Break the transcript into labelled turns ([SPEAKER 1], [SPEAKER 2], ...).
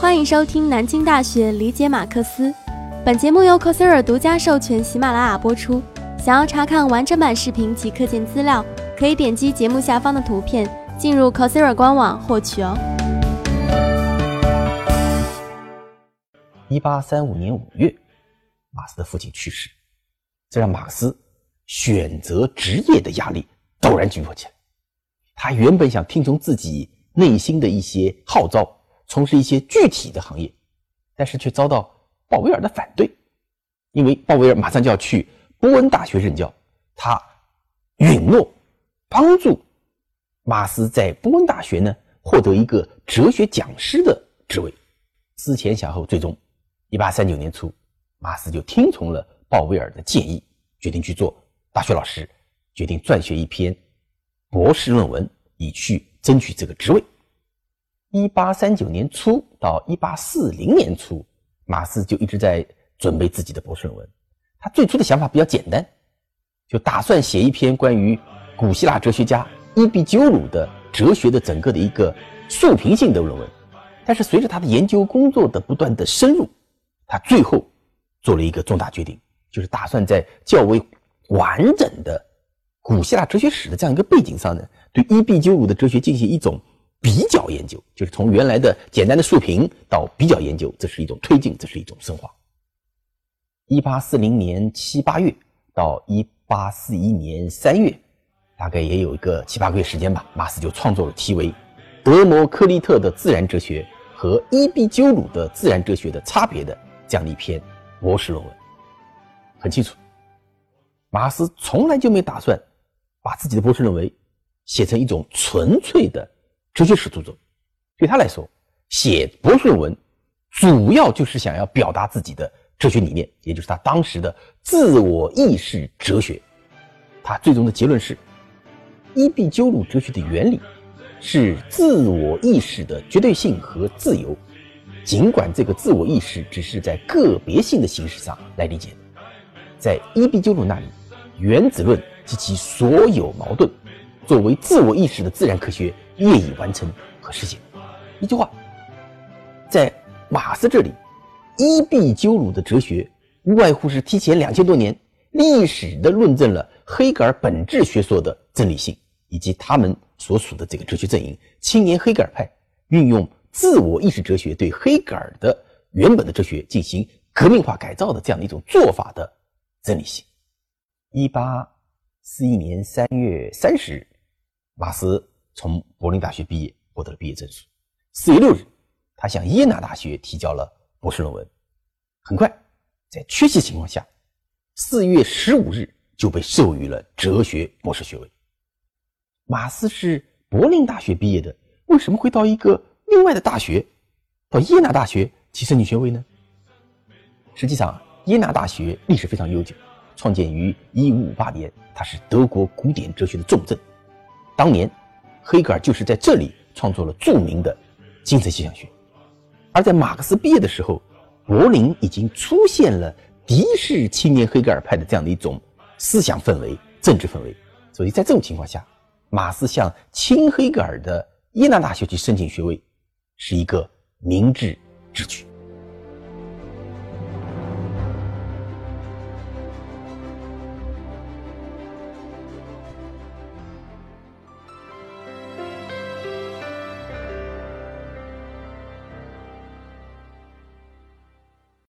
[SPEAKER 1] 欢迎收听南京大学理解马克思。本节目由 Coursera 独家授权喜马拉雅播出。想要查看完整版视频及课件资料，可以点击节目下方的图片进入 Coursera 官网获取哦。
[SPEAKER 2] 一八三五年五月，马斯的父亲去世，这让马克思选择职业的压力陡然举迫起来。他原本想听从自己内心的一些号召，从事一些具体的行业，但是却遭到鲍威尔的反对，因为鲍威尔马上就要去。波恩大学任教，他允诺帮助马斯在波恩大学呢获得一个哲学讲师的职位。思前想后，最终，一八三九年初，马斯就听从了鲍威尔的建议，决定去做大学老师，决定撰写一篇博士论文，以去争取这个职位。一八三九年初到一八四零年初，马斯就一直在准备自己的博士论文。他最初的想法比较简单，就打算写一篇关于古希腊哲学家伊壁鸠鲁的哲学的整个的一个述评性的论文。但是随着他的研究工作的不断的深入，他最后做了一个重大决定，就是打算在较为完整的古希腊哲学史的这样一个背景上呢，对伊壁鸠鲁的哲学进行一种比较研究，就是从原来的简单的述评到比较研究，这是一种推进，这是一种深化。一八四零年七八月到一八四一年三月，大概也有一个七八个月时间吧。马斯就创作了题为《德摩克利特的自然哲学和伊壁鸠鲁的自然哲学的差别》的这样的一篇博士论文。很清楚，马斯从来就没打算把自己的博士论文写成一种纯粹的哲学史著作。对他来说，写博士论文主要就是想要表达自己的。哲学理念，也就是他当时的自我意识哲学。他最终的结论是：伊壁鸠鲁哲学的原理是自我意识的绝对性和自由，尽管这个自我意识只是在个别性的形式上来理解。在伊壁鸠鲁那里，原子论及其所有矛盾，作为自我意识的自然科学业已完成和实现。一句话，在马斯这里。伊壁鸠鲁的哲学无外乎是提前两千多年历史的论证了黑格尔本质学说的真理性，以及他们所属的这个哲学阵营青年黑格尔派运用自我意识哲学对黑格尔的原本的哲学进行革命化改造的这样的一种做法的真理性。一八四一年三月三十日，马斯从柏林大学毕业，获得了毕业证书。四月六日，他向耶拿大学提交了。博士论文很快，在缺席情况下，四月十五日就被授予了哲学博士学位。马斯是柏林大学毕业的，为什么会到一个另外的大学，到耶拿大学去申请学位呢？实际上，耶拿大学历史非常悠久，创建于一五五八年，它是德国古典哲学的重镇。当年，黑格尔就是在这里创作了著名的精神现象学。而在马克思毕业的时候，柏林已经出现了敌视青年黑格尔派的这样的一种思想氛围、政治氛围，所以在这种情况下，马斯向亲黑格尔的耶拿大学去申请学位，是一个明智之举。